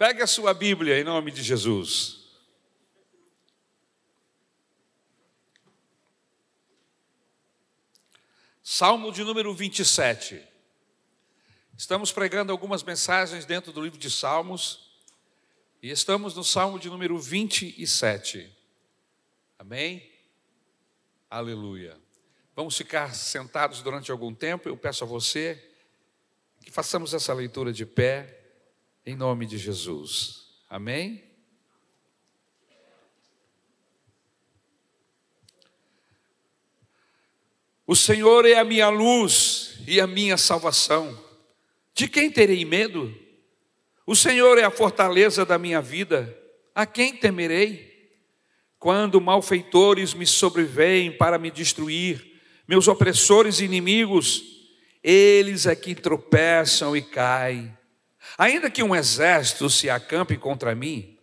Pegue a sua Bíblia em nome de Jesus. Salmo de número 27. Estamos pregando algumas mensagens dentro do livro de Salmos e estamos no Salmo de número 27. Amém? Aleluia. Vamos ficar sentados durante algum tempo. Eu peço a você que façamos essa leitura de pé em nome de Jesus. Amém? O Senhor é a minha luz e a minha salvação. De quem terei medo? O Senhor é a fortaleza da minha vida. A quem temerei? Quando malfeitores me sobrevêm para me destruir, meus opressores e inimigos, eles é que tropeçam e caem. Ainda que um exército se acampe contra mim,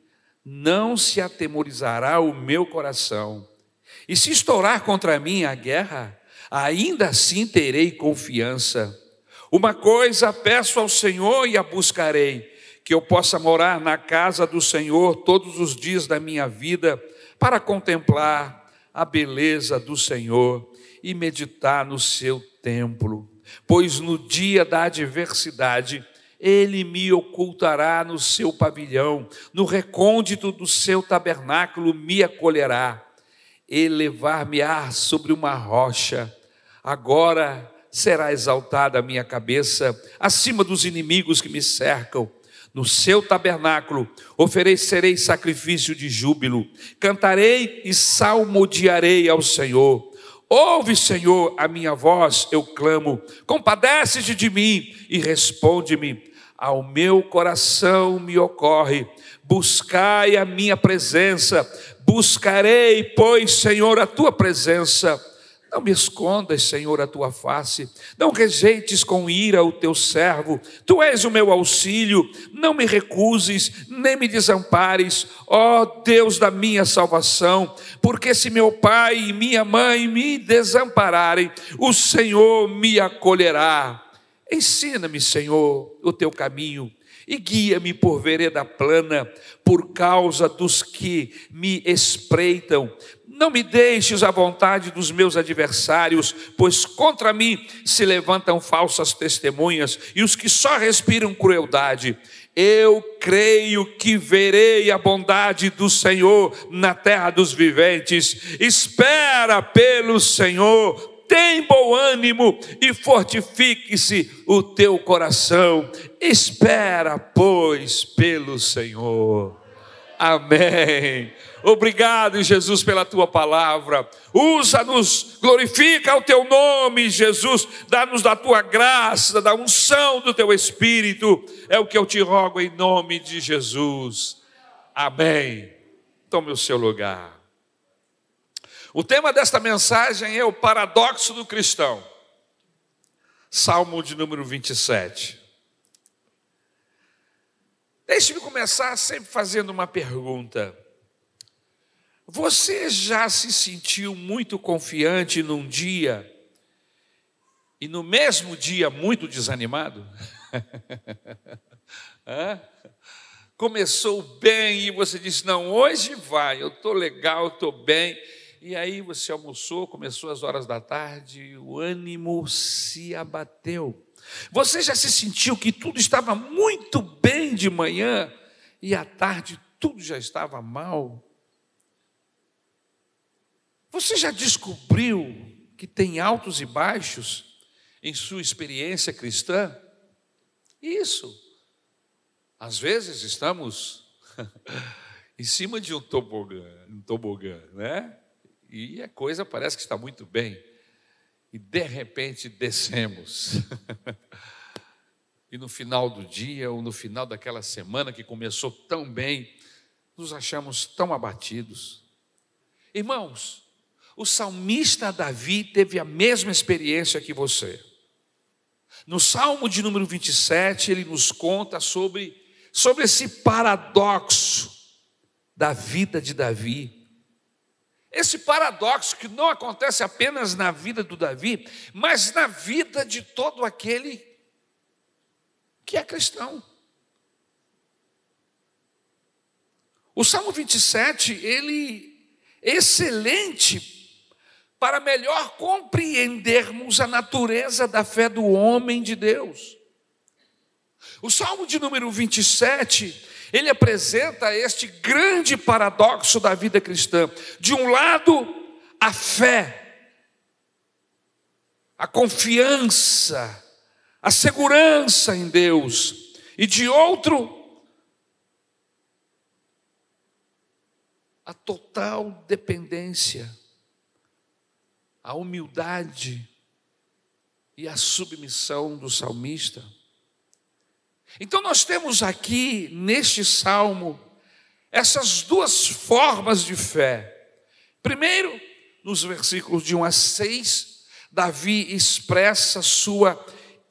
não se atemorizará o meu coração. E se estourar contra mim a guerra, ainda assim terei confiança. Uma coisa peço ao Senhor e a buscarei, que eu possa morar na casa do Senhor todos os dias da minha vida, para contemplar a beleza do Senhor e meditar no seu templo. Pois no dia da adversidade, ele me ocultará no seu pavilhão, no recôndito do seu tabernáculo me acolherá. Elevar-me-á sobre uma rocha. Agora será exaltada a minha cabeça acima dos inimigos que me cercam. No seu tabernáculo oferecerei sacrifício de júbilo, cantarei e salmodiarei ao Senhor. Ouve, Senhor, a minha voz, eu clamo, compadece-te de mim e responde-me. Ao meu coração me ocorre, buscai a minha presença, buscarei, pois, Senhor, a tua presença. Não me escondas, Senhor, a tua face, não rejeites com ira o teu servo, tu és o meu auxílio, não me recuses, nem me desampares, ó Deus da minha salvação, porque se meu pai e minha mãe me desampararem, o Senhor me acolherá. Ensina-me, Senhor, o teu caminho e guia-me por vereda plana, por causa dos que me espreitam. Não me deixes à vontade dos meus adversários, pois contra mim se levantam falsas testemunhas e os que só respiram crueldade. Eu creio que verei a bondade do Senhor na terra dos viventes. Espera pelo Senhor, tem bom ânimo e fortifique-se o teu coração. Espera, pois, pelo Senhor. Amém. Obrigado, Jesus, pela tua palavra. Usa-nos, glorifica o teu nome, Jesus. Dá-nos da tua graça, da unção do teu espírito. É o que eu te rogo em nome de Jesus. Amém. Tome o seu lugar. O tema desta mensagem é o paradoxo do cristão. Salmo de número 27. Deixe-me começar sempre fazendo uma pergunta. Você já se sentiu muito confiante num dia e no mesmo dia muito desanimado? Começou bem e você disse: Não, hoje vai, eu estou legal, estou bem e aí você almoçou, começou às horas da tarde, o ânimo se abateu. Você já se sentiu que tudo estava muito bem de manhã e à tarde tudo já estava mal? Você já descobriu que tem altos e baixos em sua experiência cristã? Isso. Às vezes estamos em cima de um tobogã, um tobogã, né? e a coisa parece que está muito bem. E de repente descemos. e no final do dia, ou no final daquela semana que começou tão bem, nos achamos tão abatidos. Irmãos, o salmista Davi teve a mesma experiência que você. No Salmo de número 27, ele nos conta sobre, sobre esse paradoxo da vida de Davi. Esse paradoxo que não acontece apenas na vida do Davi, mas na vida de todo aquele que é cristão. O Salmo 27, ele é excelente para melhor compreendermos a natureza da fé do homem de Deus. O Salmo de número 27, ele apresenta este grande paradoxo da vida cristã. De um lado, a fé, a confiança, a segurança em Deus, e de outro, a total dependência, a humildade e a submissão do salmista. Então, nós temos aqui, neste salmo, essas duas formas de fé. Primeiro, nos versículos de 1 a 6, Davi expressa sua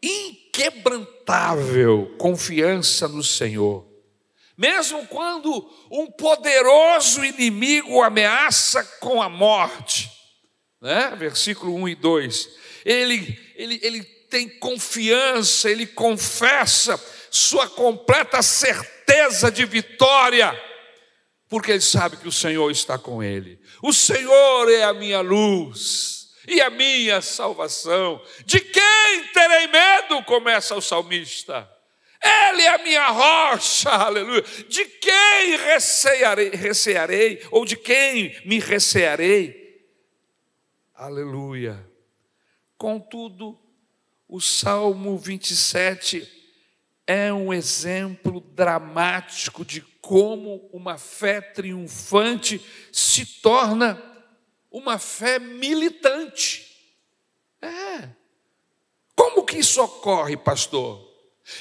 inquebrantável confiança no Senhor. Mesmo quando um poderoso inimigo ameaça com a morte, né? versículo 1 e 2, ele, ele, ele tem confiança, ele confessa sua completa certeza de vitória, porque ele sabe que o Senhor está com ele. O Senhor é a minha luz e a minha salvação. De quem terei medo? Começa o salmista. Ele é a minha rocha, aleluia. De quem recearei, recearei ou de quem me recearei? Aleluia. Contudo, o Salmo 27 é um exemplo dramático de como uma fé triunfante se torna uma fé militante. É. Como que isso ocorre, pastor?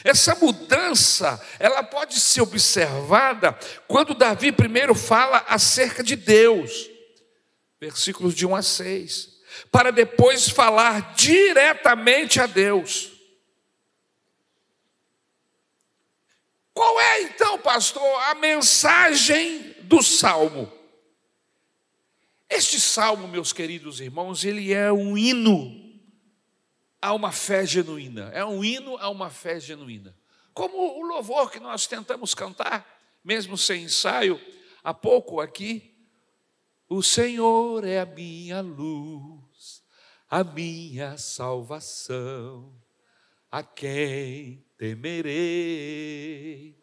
Essa mudança, ela pode ser observada quando Davi primeiro fala acerca de Deus, versículos de 1 a 6, para depois falar diretamente a Deus. Qual é então, pastor, a mensagem do salmo? Este salmo, meus queridos irmãos, ele é um hino a uma fé genuína. É um hino a uma fé genuína. Como o louvor que nós tentamos cantar, mesmo sem ensaio, há pouco aqui. O Senhor é a minha luz, a minha salvação, a quem temerei.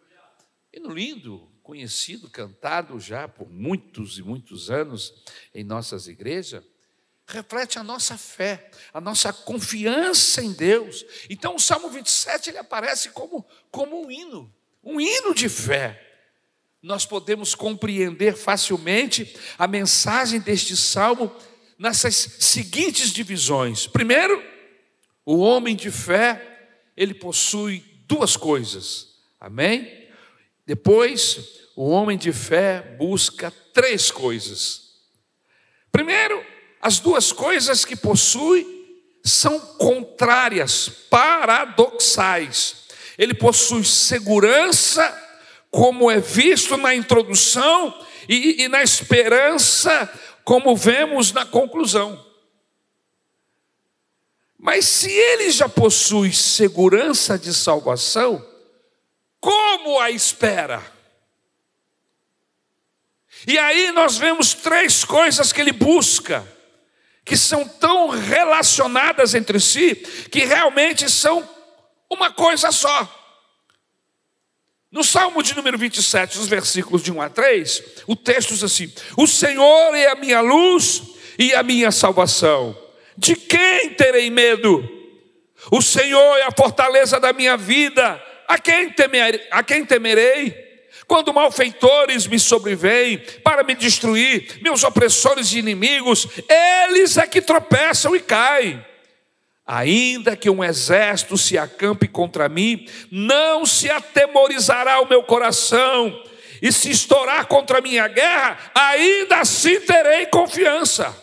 Hino lindo, conhecido, cantado já por muitos e muitos anos em nossas igrejas reflete a nossa fé, a nossa confiança em Deus. Então o Salmo 27 ele aparece como, como um hino, um hino de fé. Nós podemos compreender facilmente a mensagem deste salmo nessas seguintes divisões. Primeiro, o homem de fé, ele possui duas coisas. Amém? Depois, o homem de fé busca três coisas. Primeiro, as duas coisas que possui são contrárias, paradoxais. Ele possui segurança, como é visto na introdução, e, e na esperança, como vemos na conclusão. Mas se ele já possui segurança de salvação, como a espera? E aí nós vemos três coisas que ele busca que são tão relacionadas entre si, que realmente são uma coisa só. No Salmo de número 27, os versículos de 1 a 3, o texto diz assim: O Senhor é a minha luz e a minha salvação. De quem terei medo? O Senhor é a fortaleza da minha vida. A quem, temerei? A quem temerei? Quando malfeitores me sobrevêm para me destruir, meus opressores e inimigos, eles é que tropeçam e caem. Ainda que um exército se acampe contra mim, não se atemorizará o meu coração, e se estourar contra a minha guerra, ainda assim terei confiança.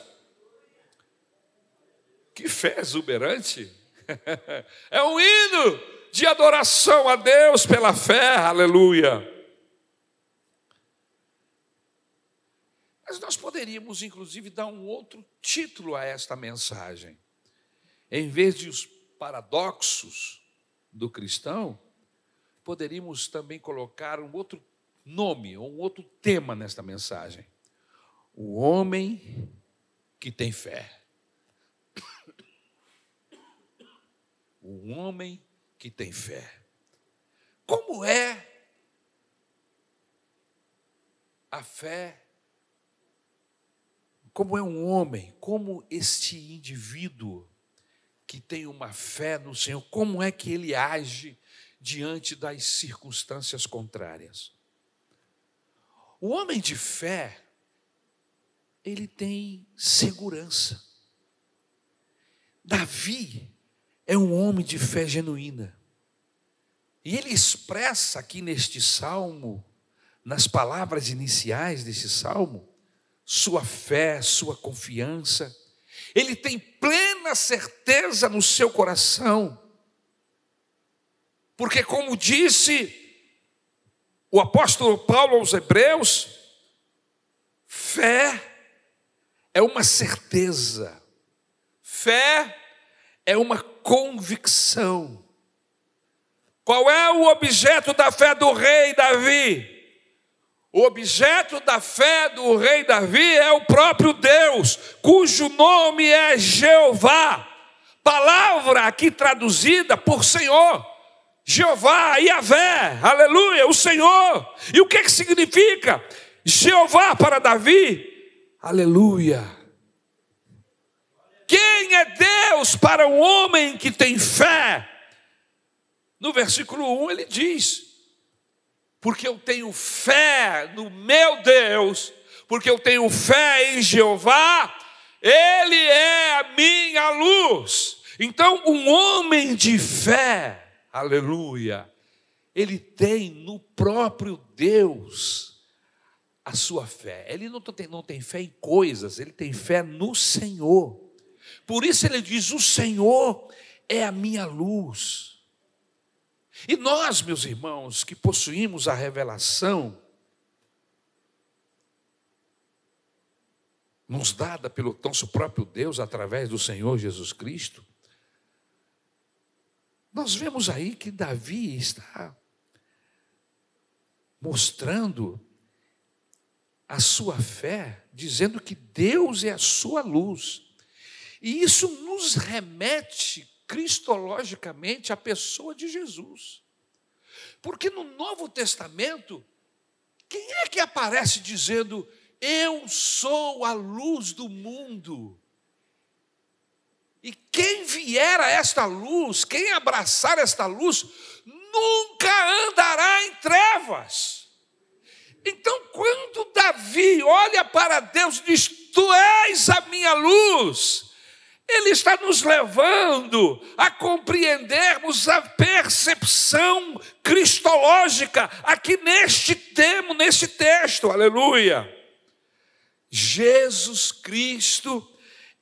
Que fé exuberante! É um hino de adoração a Deus pela fé, aleluia. Mas nós poderíamos, inclusive, dar um outro título a esta mensagem. Em vez de os paradoxos do cristão, poderíamos também colocar um outro nome, um outro tema nesta mensagem. O homem que tem fé. O homem que tem fé. Como é a fé? Como é um homem? Como este indivíduo que tem uma fé no Senhor, como é que ele age diante das circunstâncias contrárias? O homem de fé, ele tem segurança. Davi é um homem de fé genuína. E ele expressa aqui neste salmo, nas palavras iniciais desse salmo, sua fé, sua confiança. Ele tem plena certeza no seu coração. Porque, como disse o apóstolo Paulo aos Hebreus, fé é uma certeza, fé é uma convicção. Qual é o objeto da fé do rei Davi? O objeto da fé do rei Davi é o próprio Deus, cujo nome é Jeová. Palavra aqui traduzida por Senhor. Jeová, Yahvé, aleluia, o Senhor. E o que, que significa? Jeová para Davi, aleluia. Quem é Deus para um homem que tem fé? No versículo 1 ele diz: Porque eu tenho fé no meu Deus, porque eu tenho fé em Jeová, Ele é a minha luz. Então, um homem de fé, aleluia, ele tem no próprio Deus a sua fé. Ele não tem, não tem fé em coisas, ele tem fé no Senhor. Por isso ele diz: O Senhor é a minha luz. E nós, meus irmãos, que possuímos a revelação, nos dada pelo nosso próprio Deus através do Senhor Jesus Cristo, nós vemos aí que Davi está mostrando a sua fé, dizendo que Deus é a sua luz. E isso nos remete cristologicamente à pessoa de Jesus. Porque no Novo Testamento, quem é que aparece dizendo: Eu sou a luz do mundo? E quem vier a esta luz, quem abraçar esta luz, nunca andará em trevas. Então, quando Davi olha para Deus e diz: Tu és a minha luz, ele está nos levando a compreendermos a percepção cristológica aqui neste tema, neste texto, aleluia. Jesus Cristo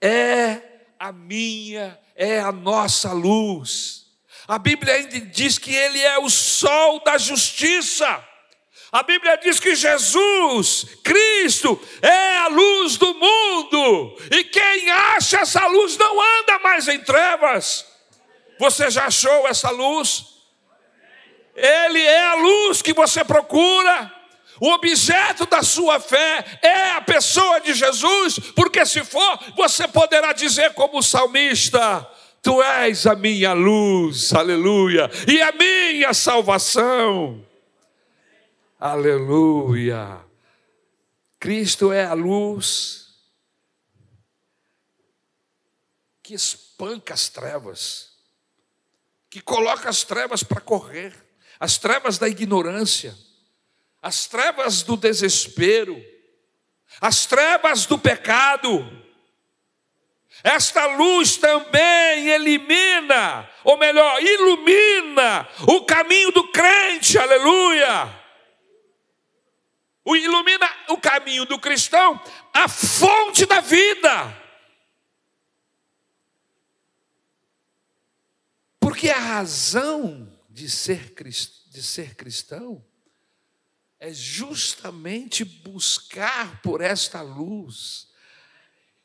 é a minha, é a nossa luz. A Bíblia ainda diz que Ele é o sol da justiça. A Bíblia diz que Jesus, Cristo, é a luz do mundo, e quem acha essa luz não anda mais em trevas. Você já achou essa luz? Ele é a luz que você procura. O objeto da sua fé é a pessoa de Jesus, porque se for, você poderá dizer, como o salmista: Tu és a minha luz, aleluia, e a minha salvação. Aleluia. Cristo é a luz que espanca as trevas, que coloca as trevas para correr, as trevas da ignorância, as trevas do desespero, as trevas do pecado. Esta luz também elimina, ou melhor, ilumina o caminho do crente, aleluia o ilumina o caminho do cristão, a fonte da vida. Porque a razão de ser, de ser cristão é justamente buscar por esta luz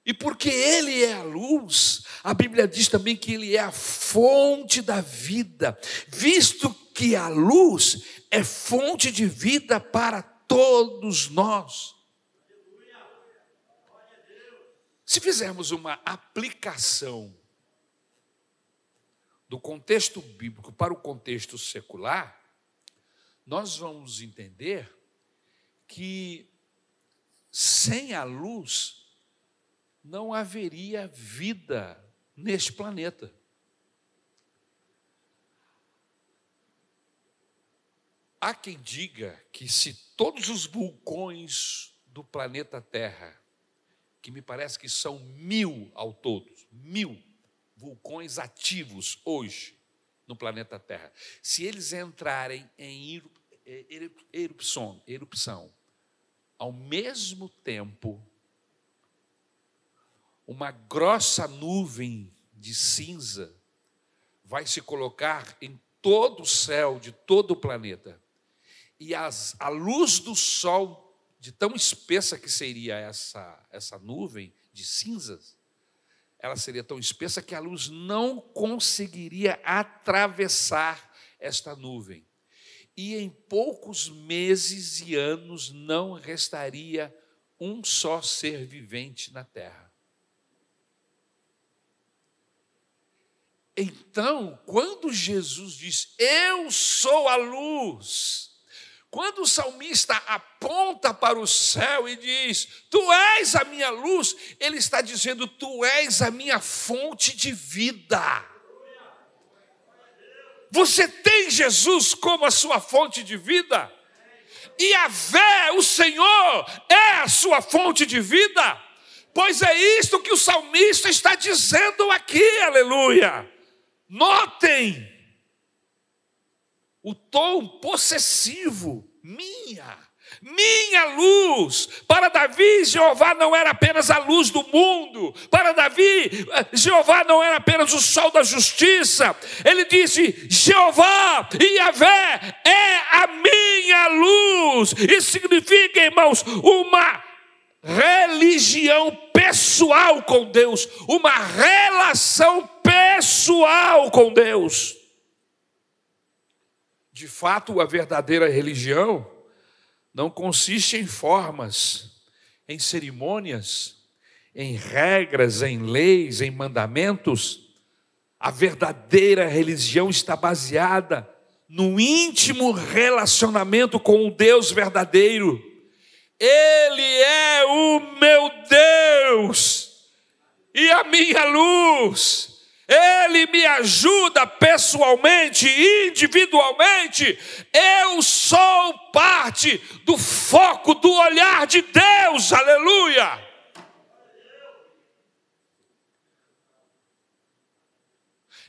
E porque Ele é a luz, a Bíblia diz também que Ele é a fonte da vida, visto que a luz é fonte de vida para todos nós. Se fizermos uma aplicação do contexto bíblico para o contexto secular, nós vamos entender que sem a luz não haveria vida neste planeta. Há quem diga que se todos os vulcões do planeta Terra, que me parece que são mil ao todo, mil vulcões ativos hoje no planeta Terra, se eles entrarem em erupção, erupção ao mesmo tempo, uma grossa nuvem de cinza vai se colocar em todo o céu de todo o planeta. E as, a luz do sol, de tão espessa que seria essa, essa nuvem de cinzas, ela seria tão espessa que a luz não conseguiria atravessar esta nuvem. E em poucos meses e anos não restaria um só ser vivente na terra. Então, quando Jesus diz, Eu sou a luz, quando o salmista aponta para o céu e diz, Tu és a minha luz, ele está dizendo, Tu és a minha fonte de vida. Você tem Jesus como a sua fonte de vida? E a fé, o Senhor, é a sua fonte de vida? Pois é isto que o salmista está dizendo aqui, aleluia. Notem o tom possessivo, minha, minha luz. Para Davi, Jeová não era apenas a luz do mundo. Para Davi, Jeová não era apenas o sol da justiça. Ele disse: Jeová e Yahvé é a minha luz. Isso significa, irmãos, uma religião pessoal com Deus, uma relação pessoal com Deus. De fato, a verdadeira religião não consiste em formas, em cerimônias, em regras, em leis, em mandamentos. A verdadeira religião está baseada no íntimo relacionamento com o Deus verdadeiro. Ele é o meu Deus e a minha luz. Ele me ajuda pessoalmente, individualmente. Eu sou parte do foco do olhar de Deus, aleluia.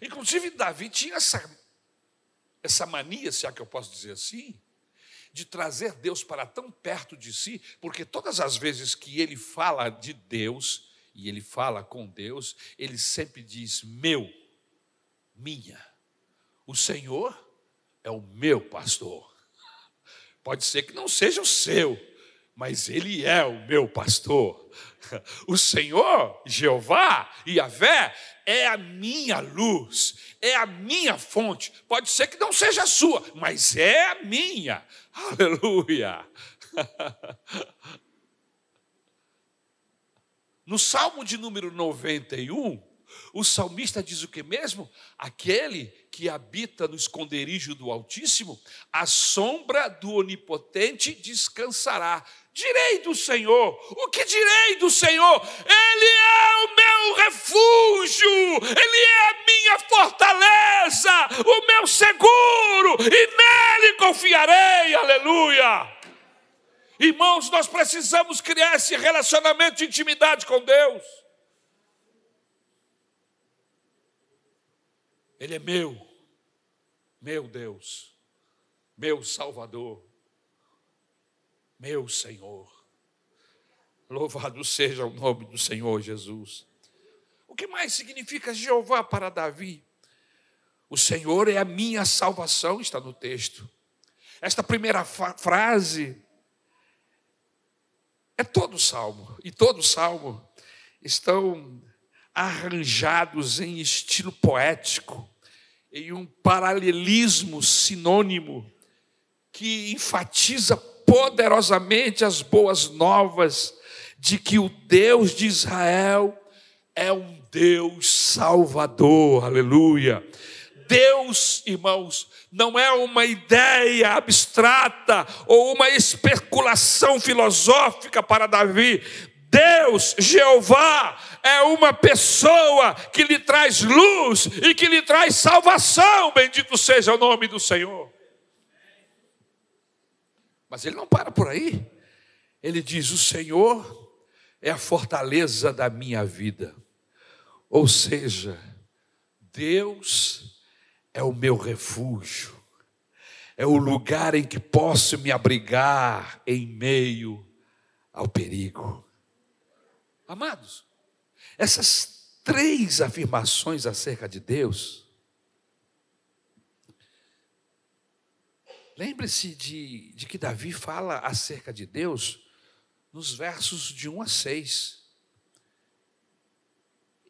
Inclusive, Davi tinha essa, essa mania, se é que eu posso dizer assim, de trazer Deus para tão perto de si, porque todas as vezes que ele fala de Deus, e ele fala com Deus, ele sempre diz: meu, minha. O Senhor é o meu pastor. Pode ser que não seja o seu, mas ele é o meu pastor. O Senhor, Jeová e Vé é a minha luz, é a minha fonte. Pode ser que não seja a sua, mas é a minha. Aleluia. No Salmo de número 91, o salmista diz o que mesmo? Aquele que habita no esconderijo do Altíssimo, a sombra do Onipotente descansará. Direi do Senhor, o que direi do Senhor? Ele é o meu refúgio, Ele é a minha fortaleza, o meu seguro, e nele confiarei, aleluia. Irmãos, nós precisamos criar esse relacionamento de intimidade com Deus. Ele é meu, meu Deus, meu Salvador, meu Senhor. Louvado seja o nome do Senhor Jesus. O que mais significa Jeová para Davi? O Senhor é a minha salvação, está no texto. Esta primeira frase é todo salmo, e todo salmo estão arranjados em estilo poético, em um paralelismo sinônimo que enfatiza poderosamente as boas novas de que o Deus de Israel é um Deus salvador, aleluia. Deus, irmãos, não é uma ideia abstrata ou uma especulação filosófica para Davi. Deus, Jeová, é uma pessoa que lhe traz luz e que lhe traz salvação. Bendito seja o nome do Senhor. Mas ele não para por aí. Ele diz: O Senhor é a fortaleza da minha vida. Ou seja, Deus é o meu refúgio, é o lugar em que posso me abrigar em meio ao perigo. Amados, essas três afirmações acerca de Deus, lembre-se de, de que Davi fala acerca de Deus nos versos de 1 a 6.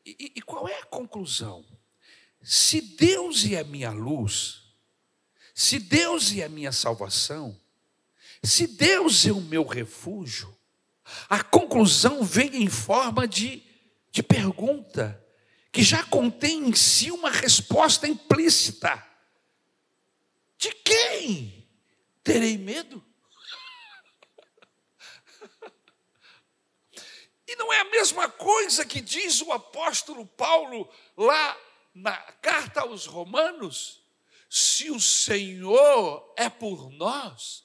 E, e, qual é a conclusão? Se Deus é a minha luz, se Deus é a minha salvação, se Deus é o meu refúgio, a conclusão vem em forma de, de pergunta, que já contém em si uma resposta implícita. De quem terei medo? E não é a mesma coisa que diz o apóstolo Paulo lá na carta aos Romanos? Se o Senhor é por nós,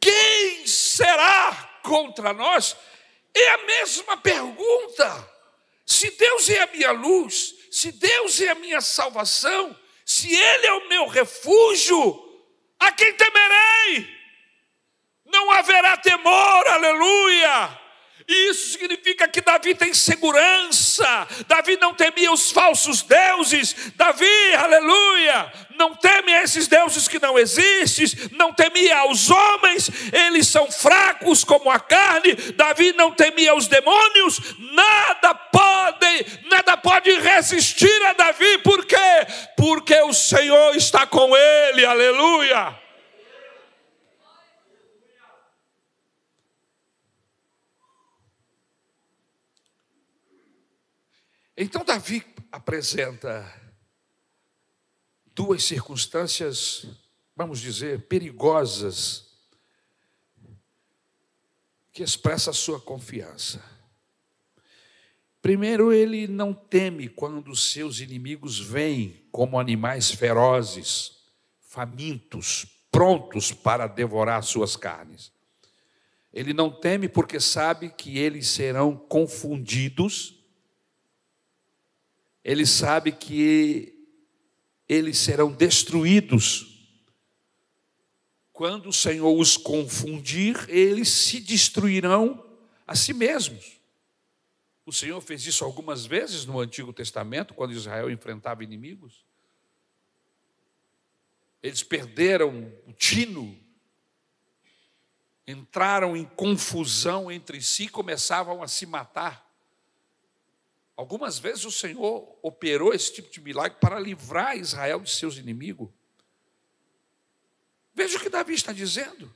quem será contra nós? É a mesma pergunta. Se Deus é a minha luz, se Deus é a minha salvação, se Ele é o meu refúgio, a quem temerei? Não haverá temor, aleluia isso significa que Davi tem segurança. Davi não temia os falsos deuses. Davi, aleluia, não teme a esses deuses que não existem, não temia aos homens, eles são fracos como a carne. Davi não temia os demônios. Nada pode, nada pode resistir a Davi, por quê? Porque o Senhor está com ele. Aleluia. Então, Davi apresenta duas circunstâncias, vamos dizer, perigosas, que expressa a sua confiança. Primeiro, ele não teme quando seus inimigos vêm como animais ferozes, famintos, prontos para devorar suas carnes. Ele não teme porque sabe que eles serão confundidos ele sabe que eles serão destruídos. Quando o Senhor os confundir, eles se destruirão a si mesmos. O Senhor fez isso algumas vezes no Antigo Testamento, quando Israel enfrentava inimigos. Eles perderam o tino, entraram em confusão entre si, começavam a se matar. Algumas vezes o Senhor operou esse tipo de milagre para livrar Israel de seus inimigos. Veja o que Davi está dizendo.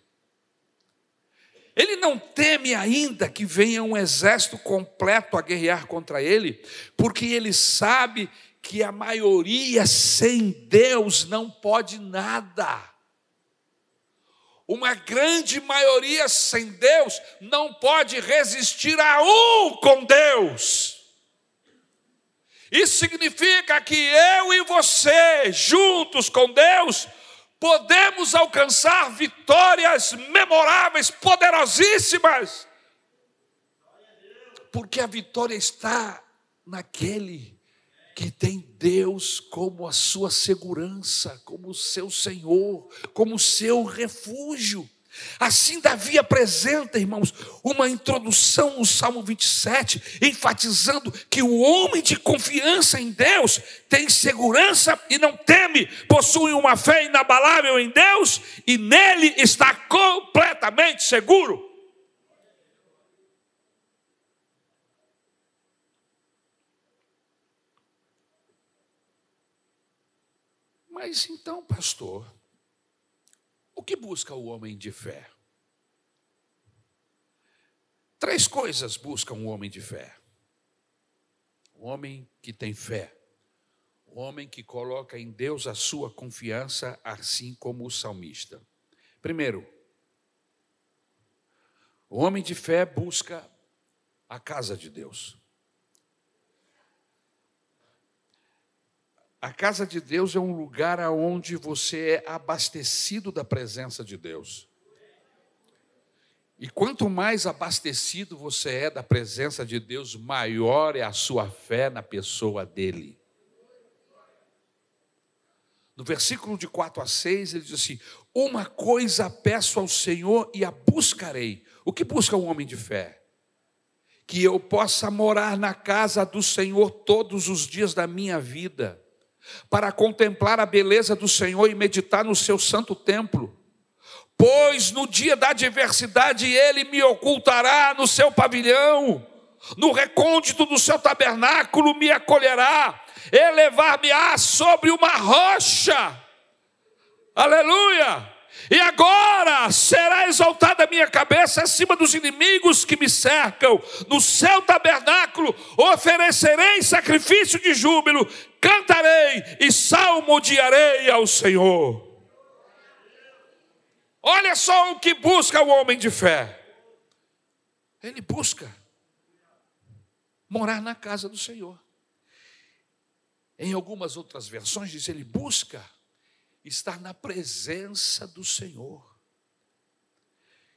Ele não teme ainda que venha um exército completo a guerrear contra ele, porque ele sabe que a maioria sem Deus não pode nada. Uma grande maioria sem Deus não pode resistir a um com Deus. Isso significa que eu e você, juntos com Deus, podemos alcançar vitórias memoráveis, poderosíssimas. Porque a vitória está naquele que tem Deus como a sua segurança, como o seu Senhor, como o seu refúgio. Assim, Davi apresenta, irmãos, uma introdução no Salmo 27, enfatizando que o homem de confiança em Deus tem segurança e não teme, possui uma fé inabalável em Deus e nele está completamente seguro. Mas então, pastor, o que busca o homem de fé? Três coisas buscam o homem de fé: o homem que tem fé, o homem que coloca em Deus a sua confiança, assim como o salmista. Primeiro, o homem de fé busca a casa de Deus. A casa de Deus é um lugar onde você é abastecido da presença de Deus. E quanto mais abastecido você é da presença de Deus, maior é a sua fé na pessoa dele. No versículo de 4 a 6, ele diz assim: Uma coisa peço ao Senhor e a buscarei. O que busca um homem de fé? Que eu possa morar na casa do Senhor todos os dias da minha vida, para contemplar a beleza do Senhor e meditar no seu santo templo pois no dia da adversidade ele me ocultará no seu pavilhão, no recôndito do seu tabernáculo me acolherá, elevar-me-á sobre uma rocha. Aleluia! E agora será exaltada a minha cabeça acima dos inimigos que me cercam. No seu tabernáculo oferecerei sacrifício de júbilo, cantarei e salmodiarei ao Senhor. Olha só o que busca o homem de fé. Ele busca morar na casa do Senhor. Em algumas outras versões diz ele busca estar na presença do Senhor.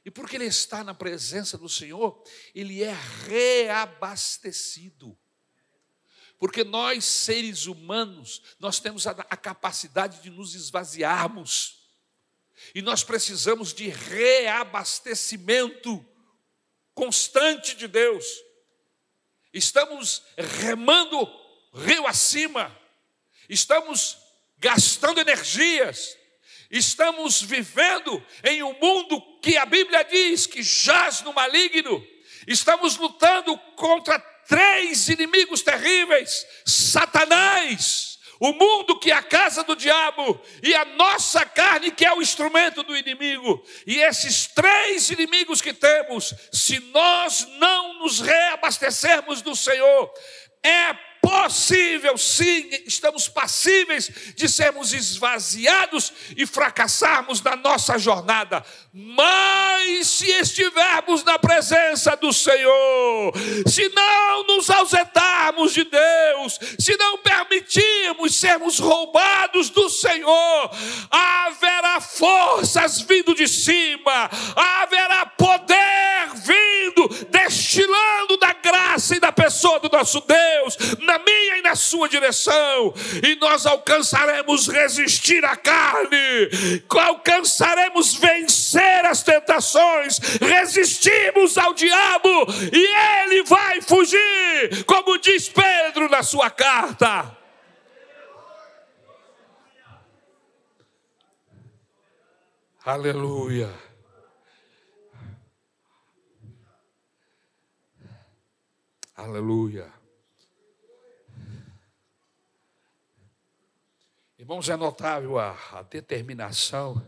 E porque ele está na presença do Senhor, ele é reabastecido. Porque nós, seres humanos, nós temos a, a capacidade de nos esvaziarmos. E nós precisamos de reabastecimento constante de Deus. Estamos remando rio acima, estamos gastando energias, estamos vivendo em um mundo que a Bíblia diz que jaz no maligno, estamos lutando contra três inimigos terríveis: Satanás o mundo que é a casa do diabo e a nossa carne que é o instrumento do inimigo. E esses três inimigos que temos, se nós não nos reabastecermos do Senhor, é possível, sim, estamos passíveis de sermos esvaziados e fracassarmos na nossa jornada. Mas se estivermos na presença do Senhor, se não nos ausentarmos de Deus, se não permitirmos sermos roubados do Senhor, haverá forças vindo de cima, haverá poder vindo, destilando e da pessoa do nosso Deus, na minha e na sua direção, e nós alcançaremos resistir à carne, alcançaremos vencer as tentações, resistimos ao diabo e ele vai fugir, como diz Pedro na sua carta. Aleluia. Aleluia. Irmãos, é notável a, a determinação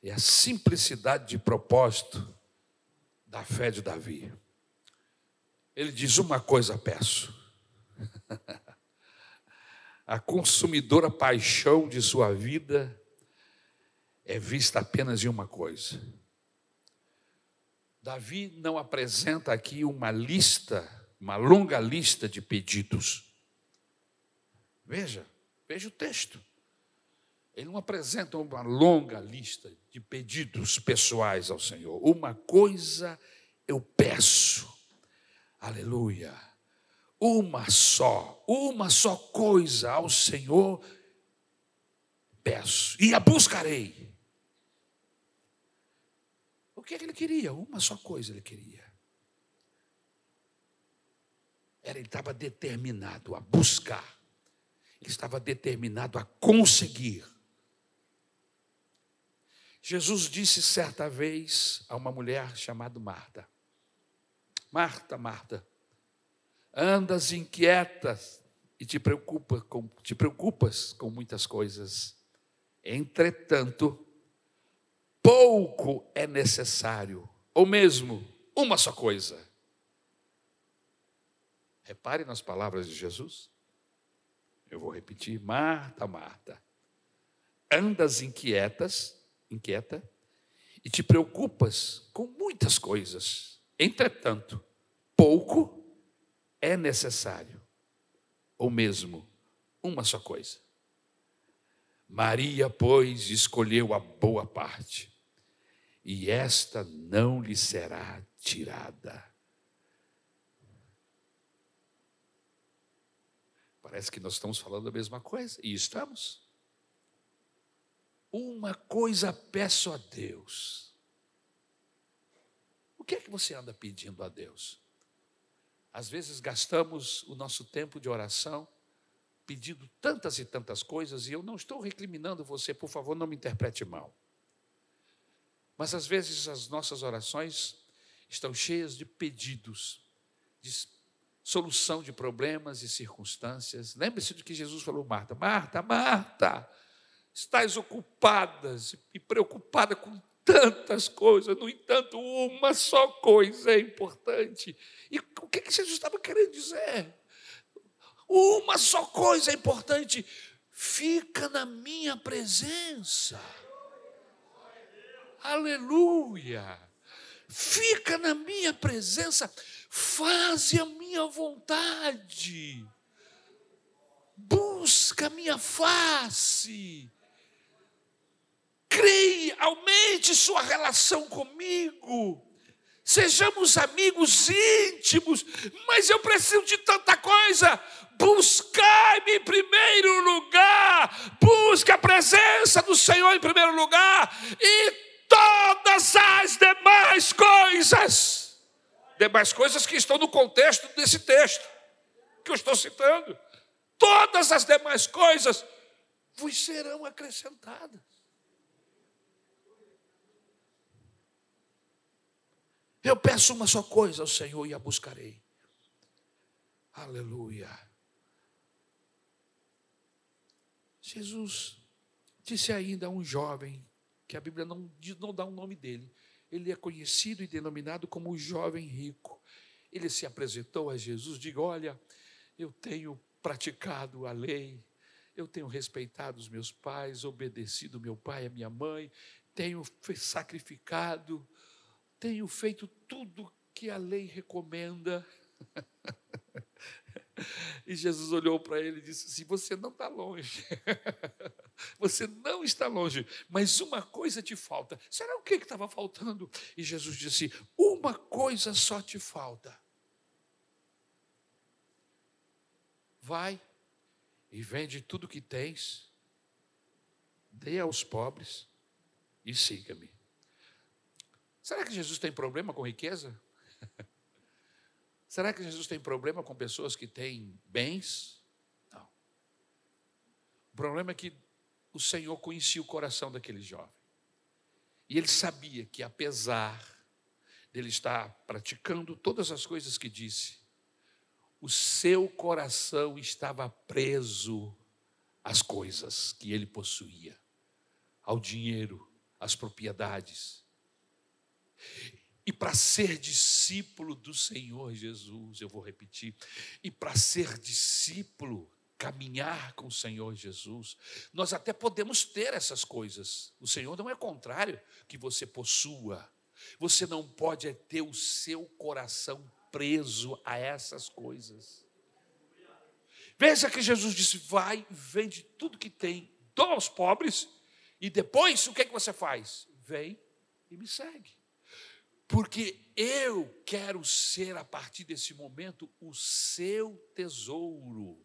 e a simplicidade de propósito da fé de Davi. Ele diz: Uma coisa peço. a consumidora paixão de sua vida é vista apenas em uma coisa. Davi não apresenta aqui uma lista, uma longa lista de pedidos. Veja, Veja o texto. Ele não apresenta uma longa lista de pedidos pessoais ao Senhor. Uma coisa eu peço. Aleluia. Uma só, uma só coisa ao Senhor peço e a buscarei. O que, é que ele queria? Uma só coisa ele queria. Ele estava determinado a buscar ele estava determinado a conseguir. Jesus disse certa vez a uma mulher chamada Marta: Marta, Marta, andas inquieta e te, preocupa com, te preocupas com muitas coisas. Entretanto, pouco é necessário, ou mesmo uma só coisa. Repare nas palavras de Jesus. Eu vou repetir: Marta, Marta, andas inquietas, inquieta, e te preocupas com muitas coisas. Entretanto, pouco é necessário, ou mesmo uma só coisa. Maria, pois, escolheu a boa parte, e esta não lhe será tirada. Parece que nós estamos falando a mesma coisa, e estamos. Uma coisa peço a Deus. O que é que você anda pedindo a Deus? Às vezes gastamos o nosso tempo de oração pedindo tantas e tantas coisas, e eu não estou recriminando você, por favor, não me interprete mal. Mas às vezes as nossas orações estão cheias de pedidos, de solução de problemas e circunstâncias. Lembre-se do que Jesus falou, Marta: Marta, Marta, estás ocupada e preocupada com tantas coisas, no entanto, uma só coisa é importante. E o que Jesus estava querendo dizer? Uma só coisa é importante: fica na minha presença. Aleluia! Fica na minha presença, faze a minha vontade, busca a minha face, creia, aumente sua relação comigo. Sejamos amigos íntimos, mas eu preciso de tanta coisa. Buscai-me em primeiro lugar, busque a presença do Senhor em primeiro lugar, e todas as demais coisas, demais coisas que estão no contexto desse texto, que eu estou citando, todas as demais coisas vos serão acrescentadas. Eu peço uma só coisa ao Senhor e a buscarei. Aleluia. Jesus disse ainda a um jovem, que a Bíblia não, não dá o um nome dele, ele é conhecido e denominado como o jovem rico. Ele se apresentou a Jesus, diga: Olha, eu tenho praticado a lei, eu tenho respeitado os meus pais, obedecido meu pai e minha mãe, tenho sacrificado, tenho feito tudo que a lei recomenda. E Jesus olhou para ele e disse assim: Você não está longe, você não está longe, mas uma coisa te falta. Será o que estava faltando? E Jesus disse: Uma coisa só te falta. Vai e vende tudo que tens, dê aos pobres e siga-me. Será que Jesus tem problema com riqueza? Será que Jesus tem problema com pessoas que têm bens? Não. O problema é que o Senhor conhecia o coração daquele jovem. E ele sabia que, apesar dele estar praticando todas as coisas que disse, o seu coração estava preso às coisas que ele possuía, ao dinheiro, às propriedades. E para ser discípulo do Senhor Jesus, eu vou repetir, e para ser discípulo, caminhar com o Senhor Jesus, nós até podemos ter essas coisas. O Senhor não é contrário que você possua. Você não pode é ter o seu coração preso a essas coisas. Veja que Jesus disse: vai, vende tudo que tem, dá aos pobres, e depois o que, é que você faz? Vem e me segue porque eu quero ser, a partir desse momento, o seu tesouro.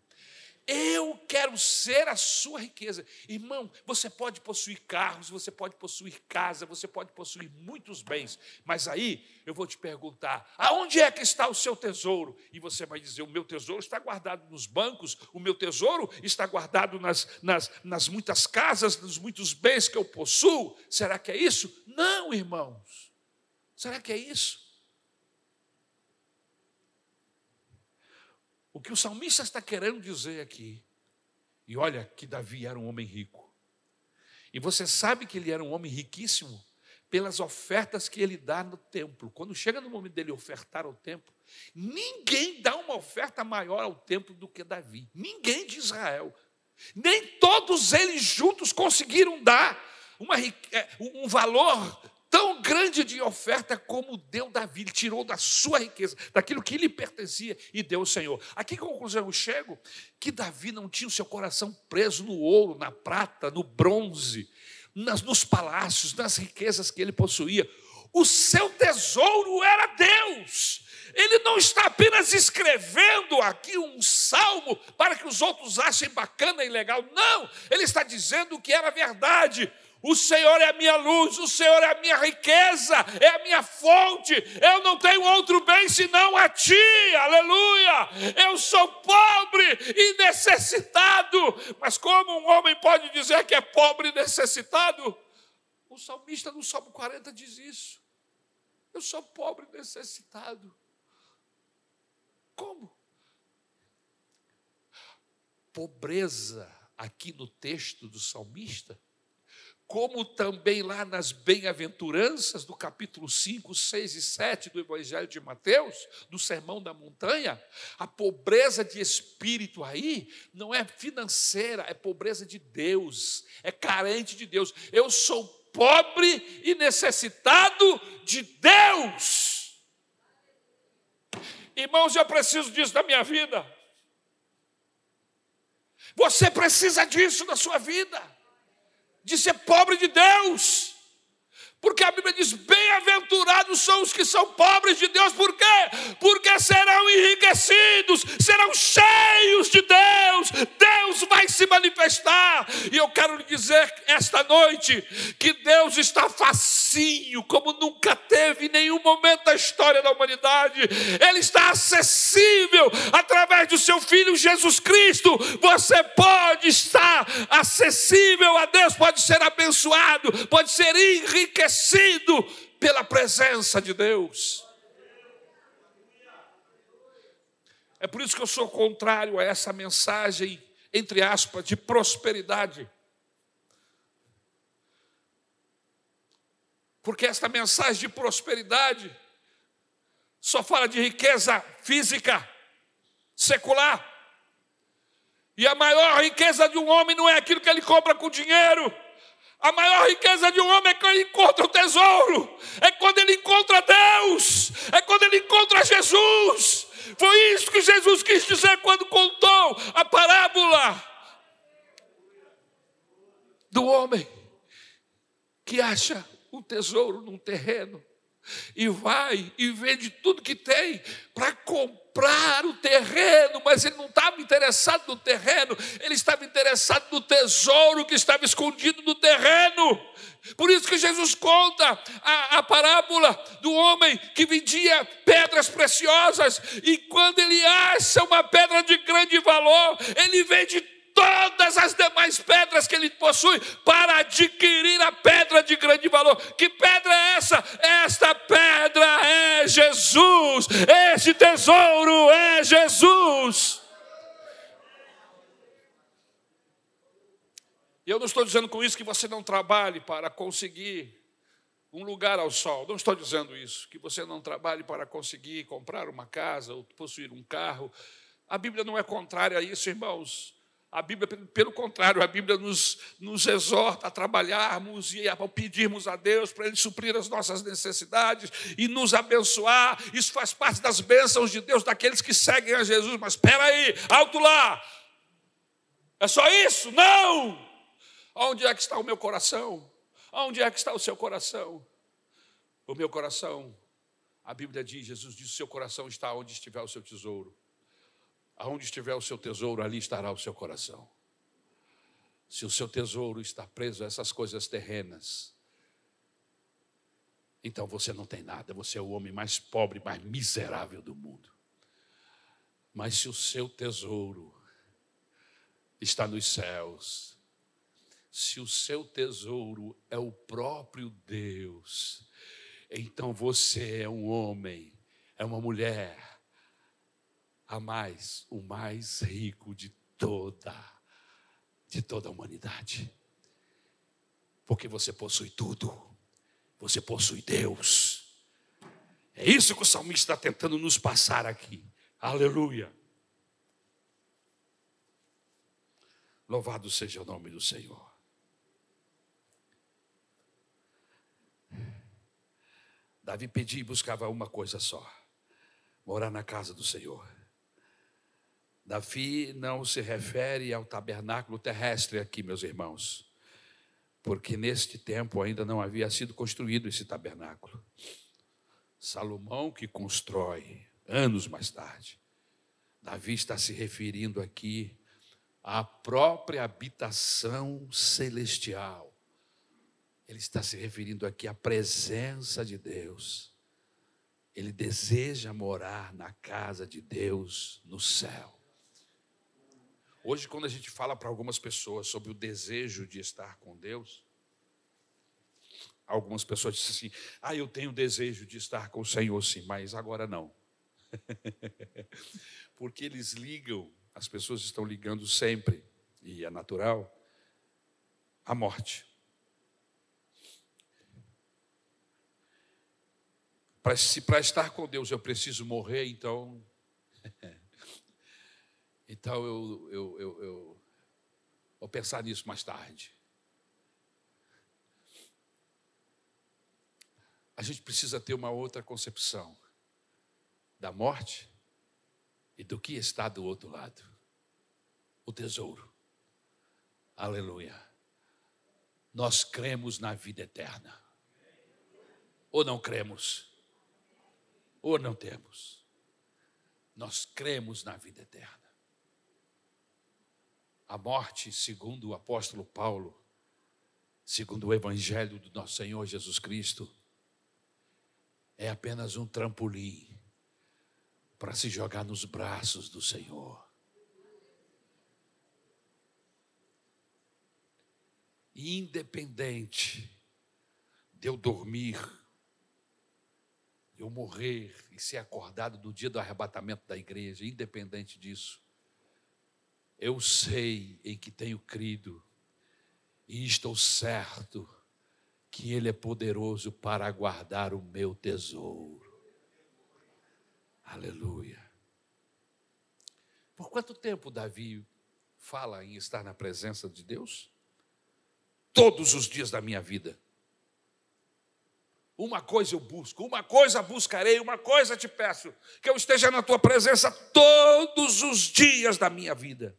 Eu quero ser a sua riqueza. Irmão, você pode possuir carros, você pode possuir casa, você pode possuir muitos bens, mas aí eu vou te perguntar: aonde é que está o seu tesouro? E você vai dizer: o meu tesouro está guardado nos bancos, o meu tesouro está guardado nas, nas, nas muitas casas, nos muitos bens que eu possuo. Será que é isso? Não, irmãos. Será que é isso? O que o salmista está querendo dizer aqui, e olha que Davi era um homem rico, E você sabe que ele era um homem riquíssimo pelas ofertas que ele dá no templo. Quando chega no momento dele ofertar ao templo, ninguém dá uma oferta maior ao templo do que Davi. Ninguém de Israel. Nem todos eles juntos conseguiram dar uma, é, um valor tão grande de oferta como deu Davi. Ele tirou da sua riqueza, daquilo que lhe pertencia e deu ao Senhor. Aqui, conclusão, eu chego que Davi não tinha o seu coração preso no ouro, na prata, no bronze, nas, nos palácios, nas riquezas que ele possuía. O seu tesouro era Deus. Ele não está apenas escrevendo aqui um salmo para que os outros achem bacana e legal. Não, ele está dizendo que era verdade. O Senhor é a minha luz, o Senhor é a minha riqueza, é a minha fonte. Eu não tenho outro bem senão a Ti, aleluia. Eu sou pobre e necessitado. Mas como um homem pode dizer que é pobre e necessitado? O salmista no Salmo 40 diz isso. Eu sou pobre e necessitado. Como? Pobreza, aqui no texto do salmista, como também lá nas bem-aventuranças do capítulo 5, 6 e 7 do Evangelho de Mateus, do Sermão da Montanha, a pobreza de espírito aí não é financeira, é pobreza de Deus, é carente de Deus. Eu sou pobre e necessitado de Deus. Irmãos, eu preciso disso na minha vida. Você precisa disso na sua vida de ser pobre de Deus. Porque a Bíblia diz: bem-aventurados são os que são pobres de Deus, por quê? Porque serão enriquecidos, serão cheios de Deus, Deus vai se manifestar. E eu quero lhe dizer esta noite que Deus está facinho, como nunca teve em nenhum momento da história da humanidade, Ele está acessível através do seu Filho Jesus Cristo. Você pode estar acessível a Deus, pode ser abençoado, pode ser enriquecido enriquecido pela presença de Deus. É por isso que eu sou contrário a essa mensagem, entre aspas, de prosperidade. Porque esta mensagem de prosperidade só fala de riqueza física, secular. E a maior riqueza de um homem não é aquilo que ele compra com dinheiro, a maior riqueza de um homem é quando ele encontra o tesouro, é quando ele encontra Deus, é quando ele encontra Jesus. Foi isso que Jesus quis dizer quando contou a parábola do homem que acha o tesouro num terreno e vai e vende tudo que tem para comprar o terreno, mas ele não estava interessado no terreno, ele estava interessado no tesouro que estava escondido no terreno. Por isso que Jesus conta a, a parábola do homem que vendia pedras preciosas, e quando ele acha uma pedra de grande valor, ele vende todas as demais pedras que ele possui para adquirir a pedra de grande valor. Que pedra é essa? Esta pedra é Jesus. Este tesouro é Jesus. E eu não estou dizendo com isso que você não trabalhe para conseguir um lugar ao sol. Não estou dizendo isso, que você não trabalhe para conseguir comprar uma casa ou possuir um carro. A Bíblia não é contrária a isso, irmãos. A Bíblia, pelo contrário, a Bíblia nos, nos exorta a trabalharmos e a pedirmos a Deus para Ele suprir as nossas necessidades e nos abençoar. Isso faz parte das bênçãos de Deus, daqueles que seguem a Jesus. Mas espera aí, alto lá. É só isso? Não! Onde é que está o meu coração? Onde é que está o seu coração? O meu coração, a Bíblia diz, Jesus diz: o seu coração está onde estiver o seu tesouro. Aonde estiver o seu tesouro, ali estará o seu coração. Se o seu tesouro está preso a essas coisas terrenas, então você não tem nada, você é o homem mais pobre, mais miserável do mundo. Mas se o seu tesouro está nos céus, se o seu tesouro é o próprio Deus, então você é um homem, é uma mulher a mais, o mais rico de toda, de toda a humanidade. Porque você possui tudo. Você possui Deus. É isso que o salmista está tentando nos passar aqui. Aleluia. Louvado seja o nome do Senhor. Davi pedia e buscava uma coisa só: morar na casa do Senhor. Davi não se refere ao tabernáculo terrestre aqui, meus irmãos, porque neste tempo ainda não havia sido construído esse tabernáculo. Salomão que constrói, anos mais tarde. Davi está se referindo aqui à própria habitação celestial. Ele está se referindo aqui à presença de Deus. Ele deseja morar na casa de Deus no céu. Hoje, quando a gente fala para algumas pessoas sobre o desejo de estar com Deus, algumas pessoas dizem assim: Ah, eu tenho desejo de estar com o Senhor, sim, mas agora não. Porque eles ligam, as pessoas estão ligando sempre, e é natural, a morte. Se para estar com Deus eu preciso morrer, então. então eu, eu, eu, eu vou pensar nisso mais tarde. A gente precisa ter uma outra concepção da morte e do que está do outro lado o tesouro. Aleluia. Nós cremos na vida eterna. Ou não cremos? ou não temos? Nós cremos na vida eterna. A morte, segundo o apóstolo Paulo, segundo o Evangelho do nosso Senhor Jesus Cristo, é apenas um trampolim para se jogar nos braços do Senhor. Independente de eu dormir eu morrer e ser acordado no dia do arrebatamento da igreja, independente disso, eu sei em que tenho crido e estou certo que Ele é poderoso para guardar o meu tesouro. Aleluia. Por quanto tempo Davi fala em estar na presença de Deus? Todos os dias da minha vida. Uma coisa eu busco, uma coisa buscarei, uma coisa te peço, que eu esteja na tua presença todos os dias da minha vida.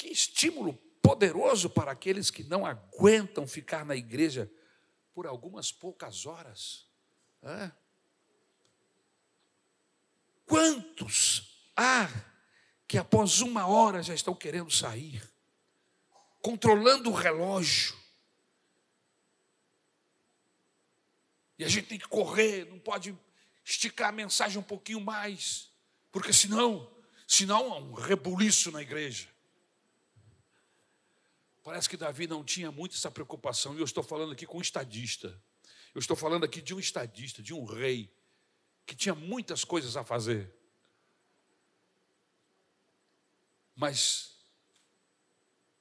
Que estímulo poderoso para aqueles que não aguentam ficar na igreja por algumas poucas horas. Quantos há que após uma hora já estão querendo sair, controlando o relógio, E a gente tem que correr, não pode esticar a mensagem um pouquinho mais, porque senão, senão há um rebuliço na igreja. Parece que Davi não tinha muito essa preocupação, e eu estou falando aqui com um estadista. Eu estou falando aqui de um estadista, de um rei, que tinha muitas coisas a fazer. Mas,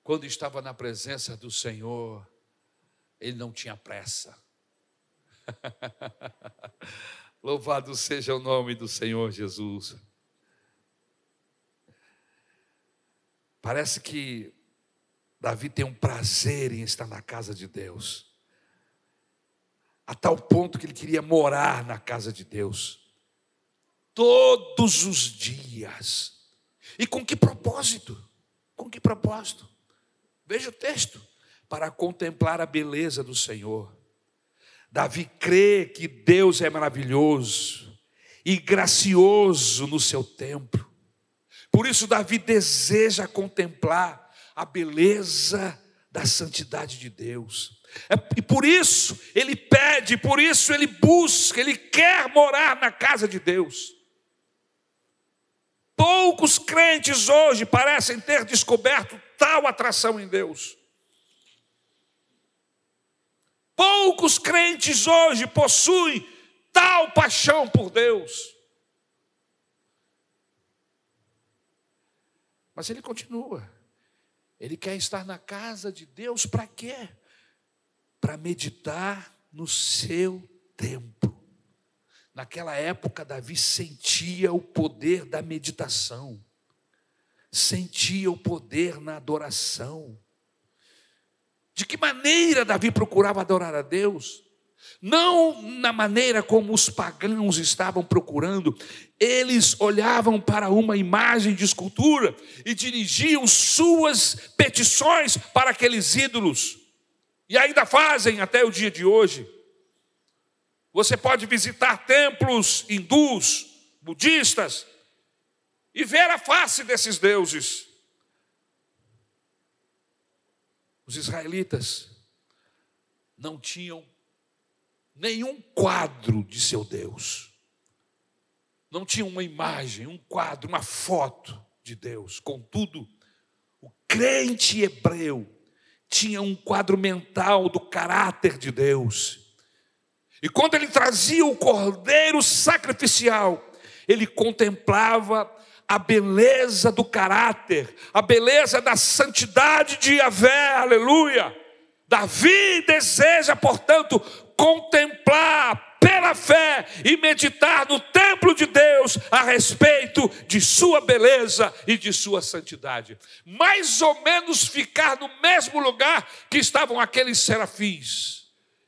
quando estava na presença do Senhor, ele não tinha pressa. Louvado seja o nome do Senhor Jesus. Parece que Davi tem um prazer em estar na casa de Deus, a tal ponto que ele queria morar na casa de Deus, todos os dias. E com que propósito? Com que propósito? Veja o texto: para contemplar a beleza do Senhor Davi crê que Deus é maravilhoso e gracioso no seu templo. Por isso, Davi deseja contemplar a beleza da santidade de Deus. É, e por isso ele pede, por isso ele busca, ele quer morar na casa de Deus. Poucos crentes hoje parecem ter descoberto tal atração em Deus. Poucos crentes hoje possuem tal paixão por Deus. Mas ele continua. Ele quer estar na casa de Deus para quê? Para meditar no seu templo. Naquela época, Davi sentia o poder da meditação, sentia o poder na adoração. De que maneira Davi procurava adorar a Deus? Não na maneira como os pagãos estavam procurando, eles olhavam para uma imagem de escultura e dirigiam suas petições para aqueles ídolos, e ainda fazem até o dia de hoje. Você pode visitar templos hindus, budistas, e ver a face desses deuses. Os israelitas não tinham nenhum quadro de seu Deus. Não tinha uma imagem, um quadro, uma foto de Deus. Contudo, o crente hebreu tinha um quadro mental do caráter de Deus. E quando ele trazia o cordeiro sacrificial, ele contemplava a beleza do caráter, a beleza da santidade de Yahvé, aleluia. Davi deseja, portanto, contemplar pela fé e meditar no templo de Deus a respeito de sua beleza e de sua santidade. Mais ou menos ficar no mesmo lugar que estavam aqueles serafins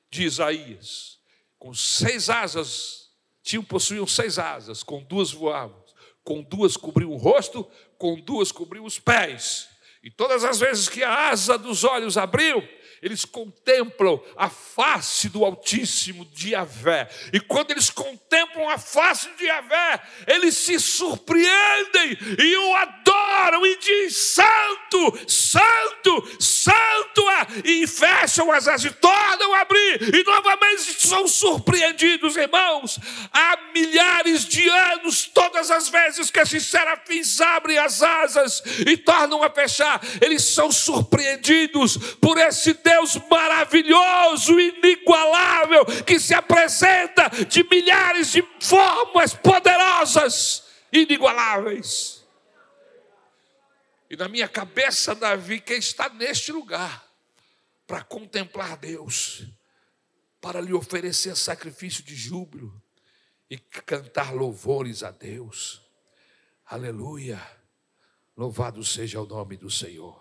de Isaías, com seis asas, tinham possuíam seis asas, com duas voavam, com duas cobriam o rosto, com duas cobriam os pés. E todas as vezes que a asa dos olhos abriu, eles contemplam a face do Altíssimo de Yahvé. E quando eles contemplam a face de Yahvé, eles se surpreendem e o adoram e dizem: Santo, Santo, Santo, e fecham as asas e tornam a abrir, e novamente são surpreendidos, irmãos. Há milhares de anos, todas as vezes que esses serafins abrem as asas e tornam a fechar, eles são surpreendidos por esse Deus Deus maravilhoso, inigualável, que se apresenta de milhares de formas poderosas, inigualáveis. E na minha cabeça, Davi, quem está neste lugar para contemplar Deus, para lhe oferecer sacrifício de júbilo e cantar louvores a Deus. Aleluia. Louvado seja o nome do Senhor.